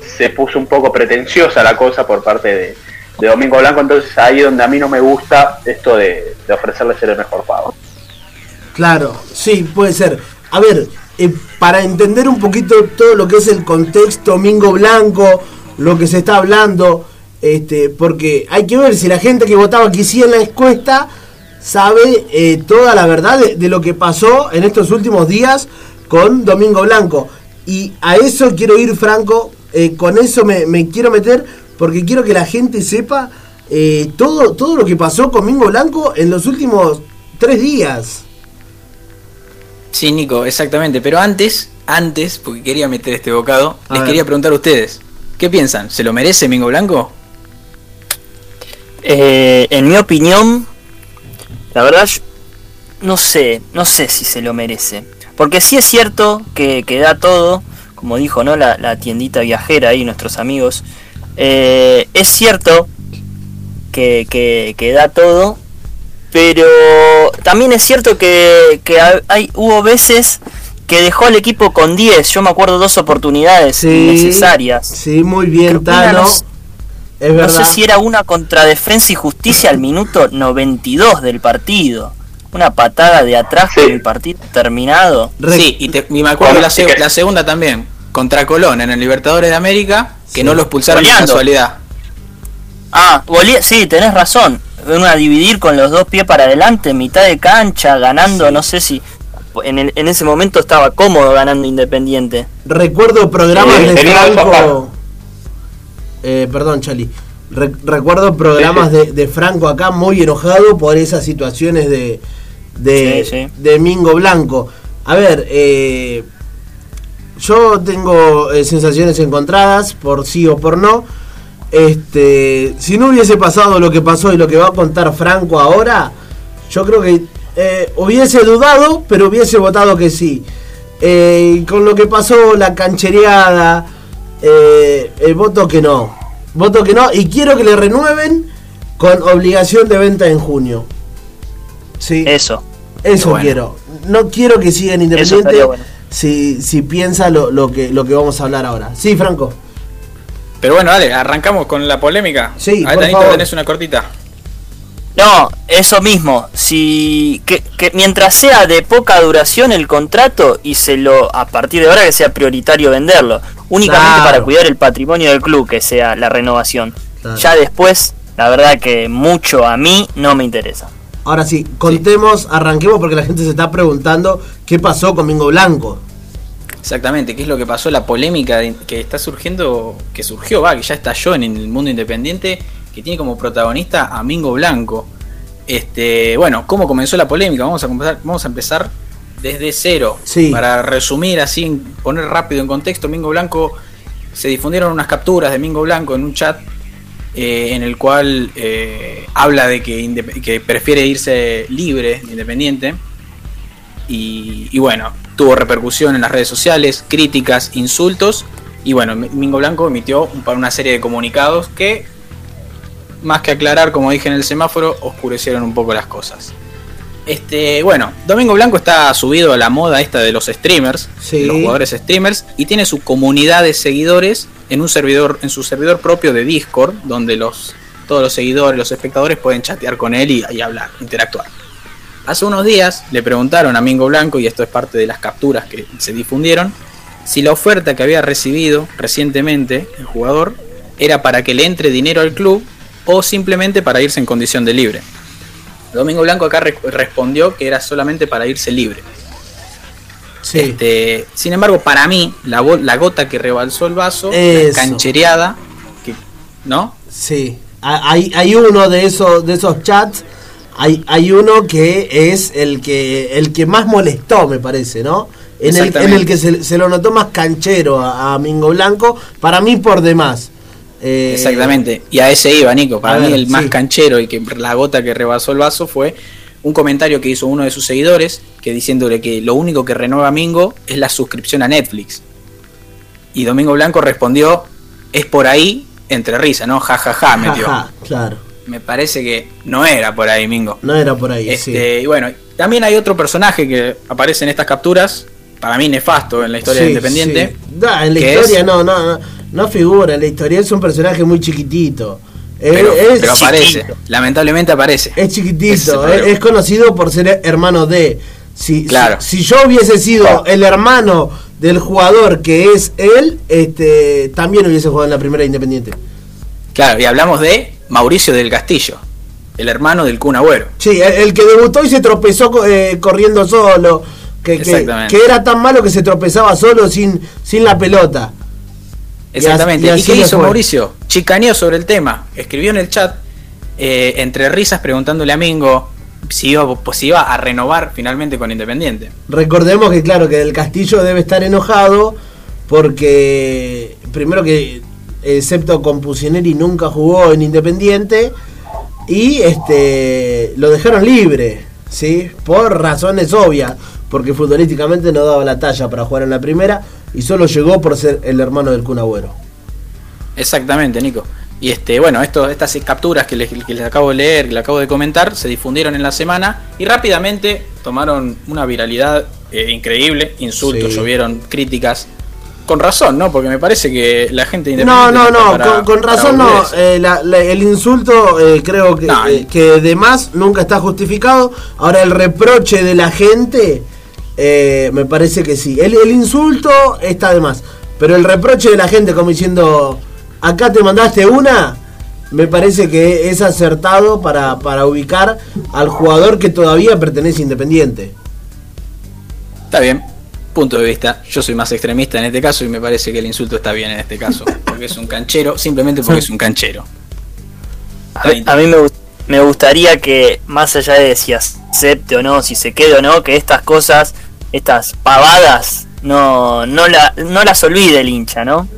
se puso un poco pretenciosa la cosa por parte de, de Domingo Blanco, entonces ahí donde a mí no me gusta esto de, de ofrecerle ser el mejor pago. Claro, sí, puede ser. A ver, eh, para entender un poquito todo lo que es el contexto Mingo Blanco, lo que se está hablando, este, porque hay que ver si la gente que votaba que sí en la encuesta sabe eh, toda la verdad de, lo que pasó en estos últimos días con Domingo Blanco. Y a eso quiero ir, Franco, eh, con eso me quiero meter, porque quiero que la gente sepa eh, todo, todo lo que pasó con Mingo Blanco en los últimos tres días. Sí, Nico, exactamente. Pero antes, antes, porque quería meter este bocado, A les ver. quería preguntar a ustedes. ¿Qué piensan? ¿Se lo merece Mingo Blanco? Eh, en mi opinión, la verdad, no sé, no sé si se lo merece. Porque sí es cierto que, que da todo, como dijo ¿no? la, la tiendita viajera ahí, nuestros amigos. Eh, es cierto que, que, que da todo, pero también es cierto que, que ha- hay, hubo veces que dejó al equipo con 10. Yo me acuerdo dos oportunidades innecesarias. Sí, muy bien, Tano. no No sé si era una contra Defensa y Justicia al minuto 92 del partido. Una patada de atrás Sí. con el partido terminado. Re- Sí, y, te- y me acuerdo Bueno, la, la segunda también, contra Colón en el Libertadores de América, que Sí. no lo expulsaron de casualidad. Ah, sí, tenés razón. Una dividir con los dos pies para adelante, mitad de cancha, ganando, no sé si en, el- en ese momento estaba cómodo ganando Independiente. Recuerdo programas Eh, de Franco. Eh, perdón, Chali. Re- recuerdo programas Sí, de, de Franco acá muy enojado por esas situaciones de, de, Sí, sí. de Mingo Blanco. A ver, eh, yo tengo eh, sensaciones encontradas por sí o por no. Este, si no hubiese pasado lo que pasó y lo que va a contar Franco ahora, yo creo que eh, hubiese dudado, pero hubiese votado que sí. eh, con lo que pasó, la canchereada, eh, el voto que no. Voto que no. Y quiero que le renueven con obligación de venta en junio. Sí. Eso. Eso Bueno. quiero. No quiero que sigan Eso independiente estaría bueno. Si, si piensa lo, lo que, lo que vamos a hablar ahora. Sí, Franco. Pero bueno, dale, arrancamos con la polémica. Sí, A ver, por Danito, favor. tenés una cortita. No, eso mismo. Si que, que mientras sea de poca duración el contrato y se lo a partir de ahora que sea prioritario venderlo, únicamente Claro. para cuidar el patrimonio del club que sea la renovación. Claro. Ya después, la verdad que mucho a mí no me interesa. Ahora sí, contemos, arranquemos porque la gente se está preguntando qué pasó con Mingo Blanco. Exactamente, qué es lo que pasó, la polémica que está surgiendo, que surgió, va, que ya estalló en el mundo independiente, que tiene como protagonista a Mingo Blanco. Este, bueno, ¿cómo comenzó la polémica? Vamos a empezar, vamos a empezar desde cero. Sí. Para resumir así, poner rápido en contexto, Mingo Blanco se difundieron unas capturas de Mingo Blanco en un chat eh, en el cual eh, habla de que, prefiere irse libre, independiente. Y, y bueno, tuvo repercusión en las redes sociales, críticas, insultos. Y bueno, Mingo Blanco emitió un- una serie de comunicados que, más que aclarar, como dije en el semáforo, oscurecieron un poco las cosas. Este, bueno, Domingo Blanco está subido a la moda esta de los streamers, Sí. los jugadores streamers, y tiene su comunidad de seguidores en un servidor, en su servidor propio de Discord, donde los, todos los seguidores, los espectadores pueden chatear con él y, hablar, interactuar. Hace unos días le preguntaron a Mingo Blanco, y esto es parte de las capturas que se difundieron, si la oferta que había recibido recientemente el jugador era para que le entre dinero al club o simplemente para irse en condición de libre. Domingo Blanco acá re- respondió que era solamente para irse libre. Sí. Este, sin embargo, para mí, la, gota que rebalsó el vaso, la canchereada, que, ¿no? Sí, Ha- hay, hay uno de esos, de esos chats, hay, hay uno que es el que, el que más molestó, me parece, ¿no? En el, en el que se, se lo notó más canchero a, a Mingo Blanco, para mí por demás. Eh, Exactamente. Y a ese iba, Nico. Para mí ver, el más sí. canchero y que la gota que rebasó el vaso fue un comentario que hizo uno de sus seguidores, que diciéndole que lo único que renueva Mingo es la suscripción a Netflix. Y Domingo Blanco respondió, es por ahí, entre risa, ¿no? Ja, ja, ja, metió. Ajá, claro, Me parece que no era por ahí, Mingo. no era por ahí, Este, sí. Y bueno, también hay otro personaje que aparece en estas capturas, para mí nefasto en la historia Sí, de Independiente. sí. Da, en la historia es- no, no, no, no figura, en la historia es un personaje muy chiquitito. Eh, Pero, es, pero aparece, lamentablemente aparece. es chiquitito, es, es conocido por ser hermano de. Si, Claro. si, si yo hubiese sido el hermano del jugador que es él, este también hubiese jugado en la primera Independiente. Claro, y hablamos de Mauricio del Castillo, el hermano del Kun Agüero. Sí, el, el que debutó y se tropezó eh, corriendo solo. Que, que, Exactamente. que era tan malo que se tropezaba solo sin, sin la pelota. Exactamente. Y ¿Y, así- y así qué hizo fue. Mauricio? Chicaneó sobre el tema. Escribió en el chat, eh, entre risas, preguntándole a Mingo si iba, pues, iba a renovar finalmente con Independiente. Recordemos que claro que el Castillo debe estar enojado porque primero que excepto con Pusineri nunca jugó en Independiente y este lo dejaron libre, ¿sí? Por razones obvias, porque futbolísticamente no daba la talla para jugar en la primera y solo llegó por ser el hermano del Kun Agüero. Exactamente, Nico. Y este, bueno, esto, estas capturas que les, que les acabo de leer, que les acabo de comentar, se difundieron en la semana y rápidamente tomaron una viralidad eh, increíble. Insultos, Sí. llovieron críticas. Con razón, ¿no? Porque me parece que la gente No, independiente no, no, para- con, razón no. eh, la- la- el insulto eh, creo que, No, que de más nunca está justificado. Ahora el reproche de la gente me parece que sí. El, el insulto está de más. Pero el reproche de la gente como diciendo, acá te mandaste una, me parece que es acertado para, para ubicar al jugador que todavía pertenece a Independiente. Está bien, punto de vista. Yo soy más extremista en este caso y me parece que el insulto está bien en este caso. (laughs) Porque es un canchero, simplemente porque es un canchero. A mí, a mí me, me gustaría que, más allá de si acepte o no, si se quede o no, que estas cosas, estas pavadas, no, no, la, no las olvide el hincha, ¿no?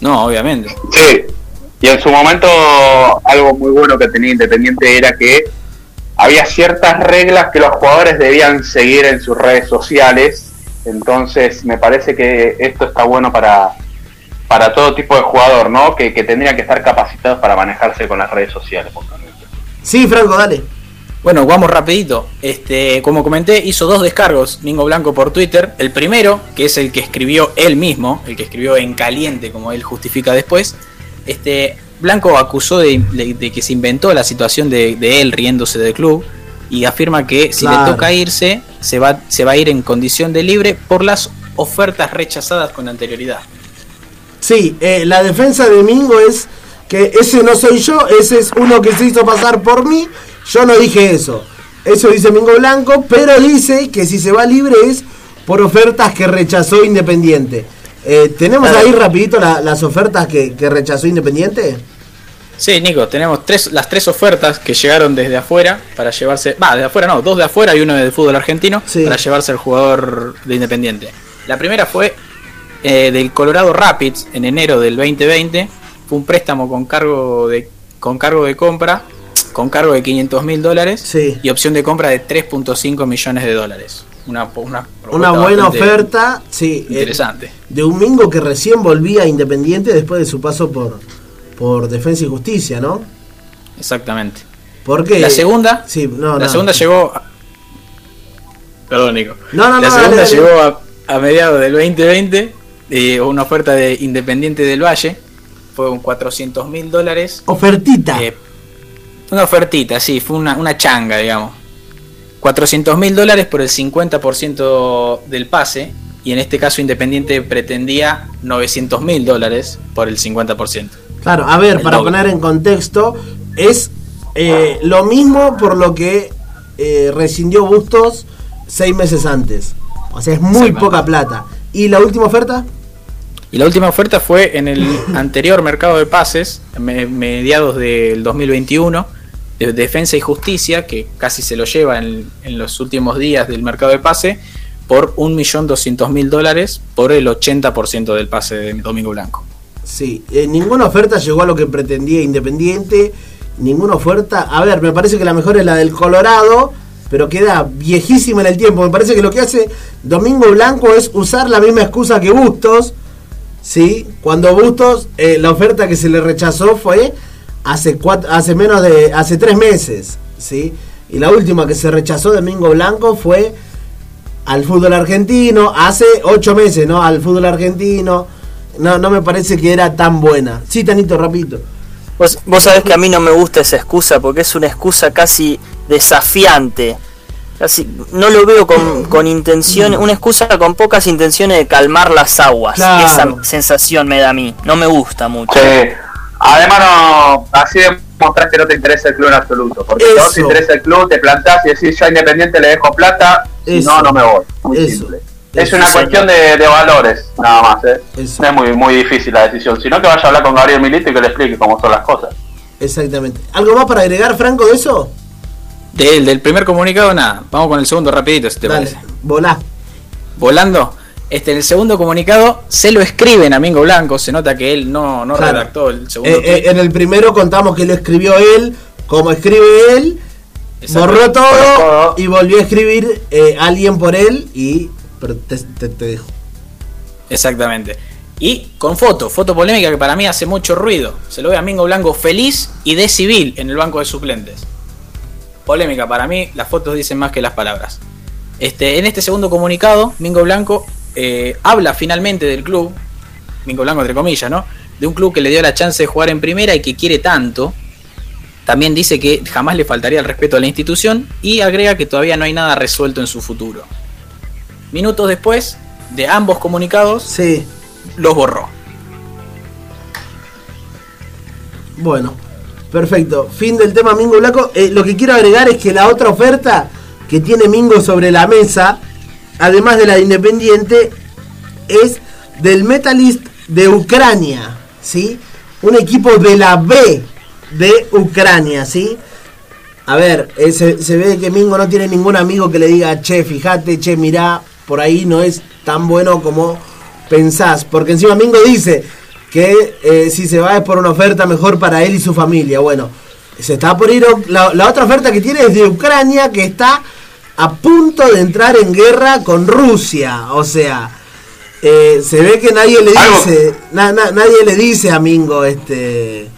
No, obviamente. Sí, y en su momento algo muy bueno que tenía Independiente era que había ciertas reglas que los jugadores debían seguir en sus redes sociales Entonces me parece que esto está bueno para, para todo tipo de jugador, ¿no? Que, que tendría que estar capacitados para manejarse con las redes sociales. Sí, Franco, dale. Bueno, vamos rapidito. Este, como comenté, hizo dos descargos Mingo Blanco por Twitter. El primero, que es el que escribió él mismo, el que escribió en caliente, como él justifica después. Este, Blanco acusó de, de- que se inventó la situación de, de él riéndose del club y afirma que si Claro. le toca irse, se va, se va a ir en condición de libre por las ofertas rechazadas con anterioridad. Sí, eh, la defensa de Mingo es que ese no soy yo, ese es uno que se hizo pasar por mí. Yo no dije eso. Eso dice Mingo Blanco, pero dice que si se va libre es por ofertas que rechazó Independiente. Eh, ¿Tenemos ahí rapidito la- las ofertas que, que rechazó Independiente? Sí, Nico, tenemos tres, las tres ofertas que llegaron desde afuera para llevarse. Va, de afuera no, dos de afuera y uno del fútbol argentino Sí. para llevarse al jugador de Independiente. La primera fue eh, del Colorado Rapids en enero del 2020. Fue un préstamo con cargo de, con cargo de compra, con cargo de 500 mil dólares Sí. y opción de compra de 3.5 millones de dólares. Una, una, Una buena oferta, sí. eh, Interesante. de un Mingo que recién volvía Independiente después de su paso por, por Defensa y Justicia, ¿no? Exactamente. Porque La segunda, Sí, no, la no. segunda llegó. a- Perdón, Nico. No, no, la segunda dale, dale. llegó a, a mediados del 2020. eh, una oferta de Independiente del Valle. Fue un 400 mil dólares. Ofertita. eh, una ofertita, sí, fue una, una changa, digamos. 400 mil dólares por el 50% del pase. Y en este caso Independiente pretendía 900 mil dólares por el 50%. Claro, a ver, El para doble. poner en contexto, es eh, lo mismo por lo que eh, rescindió Bustos seis meses antes. O sea, es muy poca plata. ¿Y la última oferta? Y la última oferta fue en el (laughs) anterior mercado de pases, me- mediados del 2021, de Defensa y Justicia, que casi se lo lleva en, en los últimos días del mercado de pase, por 1.200.000 dólares por el 80% del pase de Domingo Blanco. Sí, eh, ninguna oferta llegó a lo que pretendía Independiente. Ninguna oferta. A ver, me parece que la mejor es la del Colorado, pero queda viejísima en el tiempo. Me parece que lo que hace Domingo Blanco es usar la misma excusa que Bustos. ¿sí? Cuando Bustos, eh, la oferta que se le rechazó fue hace, cuatro, hace menos de. hace tres meses. ¿sí? Y la última que se rechazó Domingo Blanco fue al fútbol argentino, hace ocho meses, ¿no? Al fútbol argentino. No, no me parece que era tan buena. Sí, Tanito, rapidito. Vos, vos sabés que a mí no me gusta esa excusa porque es una excusa casi desafiante. Casi, no lo veo con, con intención, una excusa con pocas intenciones de calmar las aguas. Claro. Esa sensación me da a mí. No me gusta mucho. Sí. Además, no, así demostrás que no te interesa el club en absoluto. Porque si no te interesa el club, te plantás y decís, yo a Independiente le dejo plata, si no, no me voy. Muy Eso. simple. Es Eso, una cuestión de, de valores, nada más. ¿eh? No es muy, muy difícil la decisión. Sino que vaya a hablar con Gabriel Milito y que le explique cómo son las cosas. Exactamente. ¿Algo más para agregar, Franco, de eso? Del, del primer comunicado, nada. Vamos con el segundo rapidito, si te Dale, parece. volá. Volando. Este, en el segundo comunicado se lo escriben a Mingo Blanco. Se nota que él no, no Claro. redactó el segundo Eh, eh, tweet. en el primero contamos que lo escribió él, como escribe él, borró todo Borró todo. y volvió a escribir eh, alguien por él y pero te, te- te dejo. Exactamente. Y con foto, foto polémica que para mí hace mucho ruido. Se lo ve a Mingo Blanco feliz y de civil en el banco de suplentes. Polémica, para mí las fotos dicen más que las palabras. Este, en este segundo comunicado, Mingo Blanco eh, habla finalmente del club, Mingo Blanco entre comillas, ¿no? De un club que le dio la chance de jugar en primera y que quiere tanto. También dice que jamás le faltaría el respeto a la institución y agrega que todavía no hay nada resuelto en su futuro. Minutos después de ambos comunicados, Sí, los borró. bueno, perfecto. Fin del tema Mingo Blanco. Eh, lo que quiero agregar es que la otra oferta que tiene Mingo sobre la mesa, además de la de Independiente, es del Metalist de Ucrania, ¿sí? Un equipo de la B de Ucrania, ¿sí? A ver, eh, se, ve que Mingo no tiene ningún amigo que le diga, che, fíjate, che, mirá, por ahí no es tan bueno como pensás. Porque encima Mingo dice que eh, si se va es por una oferta mejor para él y su familia. Bueno, se está por ir. la otra oferta que tiene es de Ucrania, que está a punto de entrar en guerra con Rusia. O sea, eh, se ve que nadie le dice, nadie le dice a Mingo, este,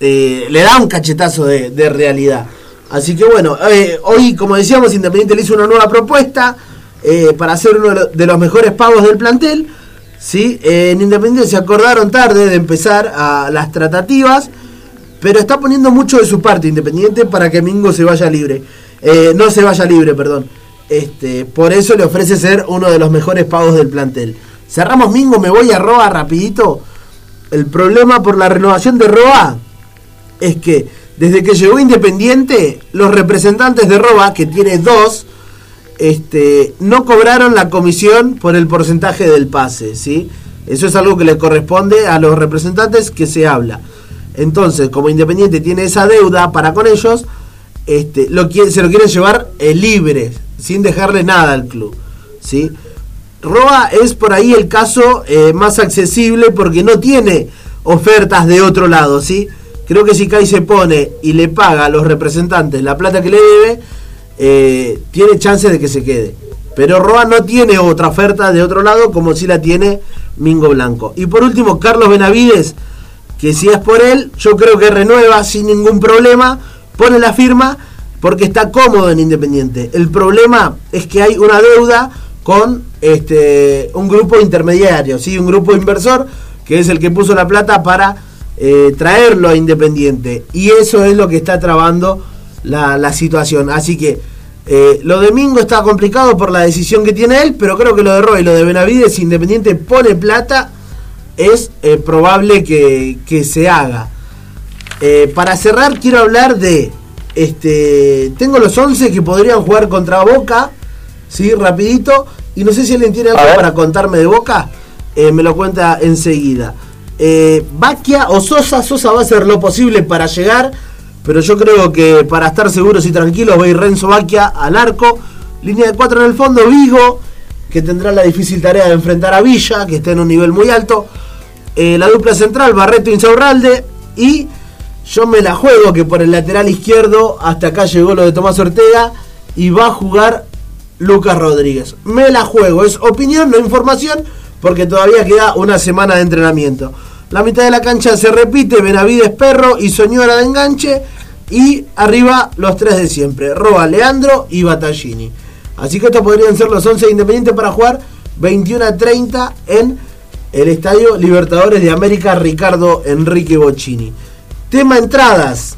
eh, le da un cachetazo de, realidad. Así que bueno, eh, hoy como decíamos, Independiente le hizo una nueva propuesta para ser uno de los mejores pagos del plantel. ¿sí? en Independiente se acordaron tarde de empezar a las tratativas, pero está poniendo mucho de su parte Independiente para que Mingo se vaya libre. No se vaya libre, perdón. Este, por eso le ofrece ser uno de los mejores pagos del plantel. Cerramos Mingo, me voy a Roa rapidito. El problema por la renovación de Roa es que desde que llegó Independiente, los representantes de Roa, que tiene dos, este, no cobraron la comisión por el porcentaje del pase, ¿sí? Eso es algo que le corresponde a los representantes que se habla. Entonces, como Independiente tiene esa deuda para con ellos, este, lo, se lo quieren llevar eh, libre, sin dejarle nada al club, ¿sí? Roa es por ahí el caso eh, más accesible porque no tiene ofertas de otro lado, ¿sí? Creo que si Kai se pone y le paga a los representantes la plata que le debe, eh, tiene chance de que se quede. Pero Roa no tiene otra oferta de otro lado como si la tiene Mingo Blanco. Y por último, Carlos Benavides, que si es por él, yo creo que renueva sin ningún problema, pone la firma porque está cómodo en Independiente. El problema es que hay una deuda con este, un grupo intermediario, ¿sí? un grupo inversor que es el que puso la plata para eh, traerlo a Independiente. Y eso es lo que está trabando la, situación. Así que eh, lo de Mingo está complicado por la decisión que tiene él, pero creo que lo de Roy, lo de Benavides, Independiente pone plata, es eh, probable que, que, se haga. Para cerrar, quiero hablar de. Este, tengo los 11 que podrían jugar contra Boca ¿sí? Rapidito. Y no sé si alguien tiene algo para contarme de Boca. Eh, me lo cuenta enseguida. Eh, Baquia o Sosa. Sosa va a hacer lo posible para llegar. Pero yo creo que para estar seguros y tranquilos va a ir Renzo Baquia al arco. Línea de cuatro en el fondo. Vigo, que tendrá la difícil tarea de enfrentar a Villa, que está en un nivel muy alto. Eh, la dupla central, Barreto Insaurralde. Y yo me la juego que por el lateral izquierdo, hasta acá llegó lo de Tomás Ortega. Y va a jugar Lucas Rodríguez. Me la juego, es opinión, no información, porque todavía queda una semana de entrenamiento. La mitad de la cancha se repite, Benavides Perro y Soñora de enganche. Y arriba los tres de siempre, Roa, Leandro y Battaglini. Así que estos podrían ser los 11 independientes para jugar 21 a 30 en el Estadio Libertadores de América Ricardo Enrique Bocini. Tema entradas.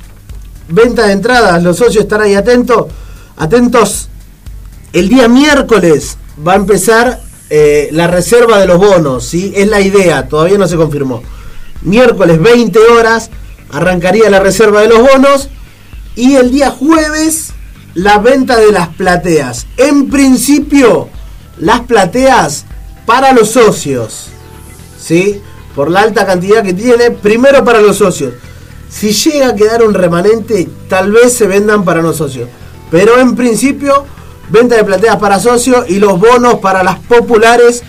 Venta de entradas, los socios están ahí atentos. Atentos el día miércoles va a empezar eh, la reserva de los bonos, ¿sí? Es la idea, todavía no se confirmó. Miércoles 20 horas arrancaría la reserva de los bonos y el día jueves la venta de las plateas. En principio, las plateas para los socios, ¿sí? Por la alta cantidad que tiene, primero para los socios. Si llega a quedar un remanente, tal vez se vendan para los socios. Pero en principio Venta de plateas para socios y los bonos para las populares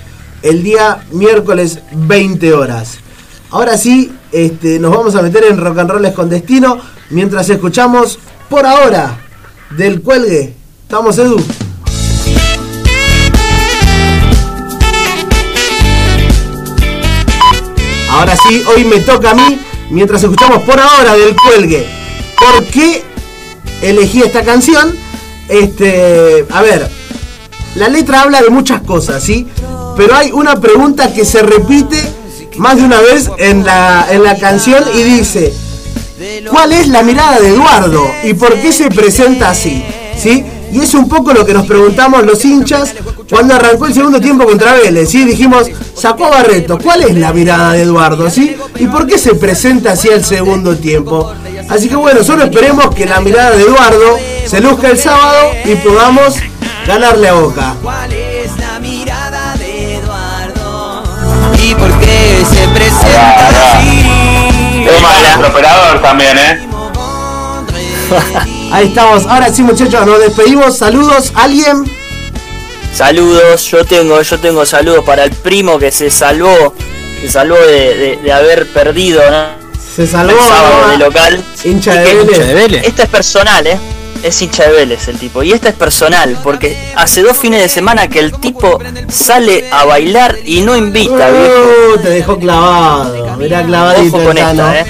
el día miércoles 20 horas. Ahora sí, este, nos vamos a meter en rock and rolls con destino mientras escuchamos por ahora del cuelgue. ¿Estamos, Edu? Ahora sí, hoy me toca a mí mientras escuchamos por ahora del cuelgue. ¿Por qué elegí esta canción? Este, a ver, la letra habla de muchas cosas, ¿sí? Pero hay una pregunta que se repite más de una vez en la, en la canción y dice, ¿cuál es la mirada de Eduardo y por qué se presenta así? ¿Sí? Y es un poco lo que nos preguntamos los hinchas cuando arrancó el segundo tiempo contra Vélez. ¿sí? Dijimos, sacó a Barreto, ¿cuál es la mirada de Eduardo? ¿sí? ¿Y por qué se presenta así el segundo tiempo? Así que bueno, solo esperemos que la mirada de Eduardo se luzca el sábado y podamos ganarle a Boca. ¿Cuál es la mirada de Eduardo? ¿Y por qué se presenta así? Tema operador también, ¿eh? (laughs) Ahí estamos. Ahora sí, muchachos, nos despedimos. Saludos. ¿Alguien? Saludos. Yo tengo, yo tengo saludos para el primo que se salvó, se salvó de, haber perdido, ¿no? Se salvó el sábado de local. Hincha de, Vélez. Esto es personal, ¿eh? es hincha de Vélez el tipo. Y esta es personal, porque hace dos fines de semana que el tipo sale a bailar y no invita, Uh, te dejó clavado. Mirá clavadito Ojo con Tano. eh.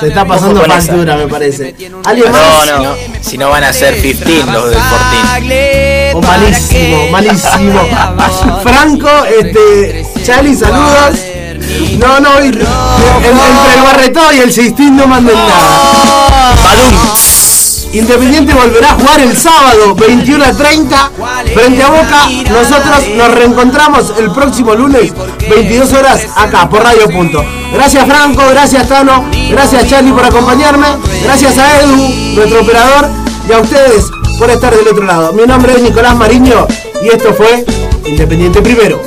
Te está pasando factura, me parece. ¿Alguien No, más? no. Si no van a ser 15 los del Fortín. Oh, malísimo, malísimo. (laughs) (laughs) Franco, este. Chali, saludos. No, no, entre el barretón y el Sistín no manden nada. Independiente volverá a jugar el sábado 21 a 30 frente a Boca. Nosotros nos reencontramos el próximo lunes 22 horas acá por Radio Punto. Gracias Franco, gracias Tano, gracias Charlie por acompañarme, gracias a Edu, nuestro operador, y a ustedes por estar del otro lado. Mi nombre es Nicolás Mariño y esto fue Independiente Primero.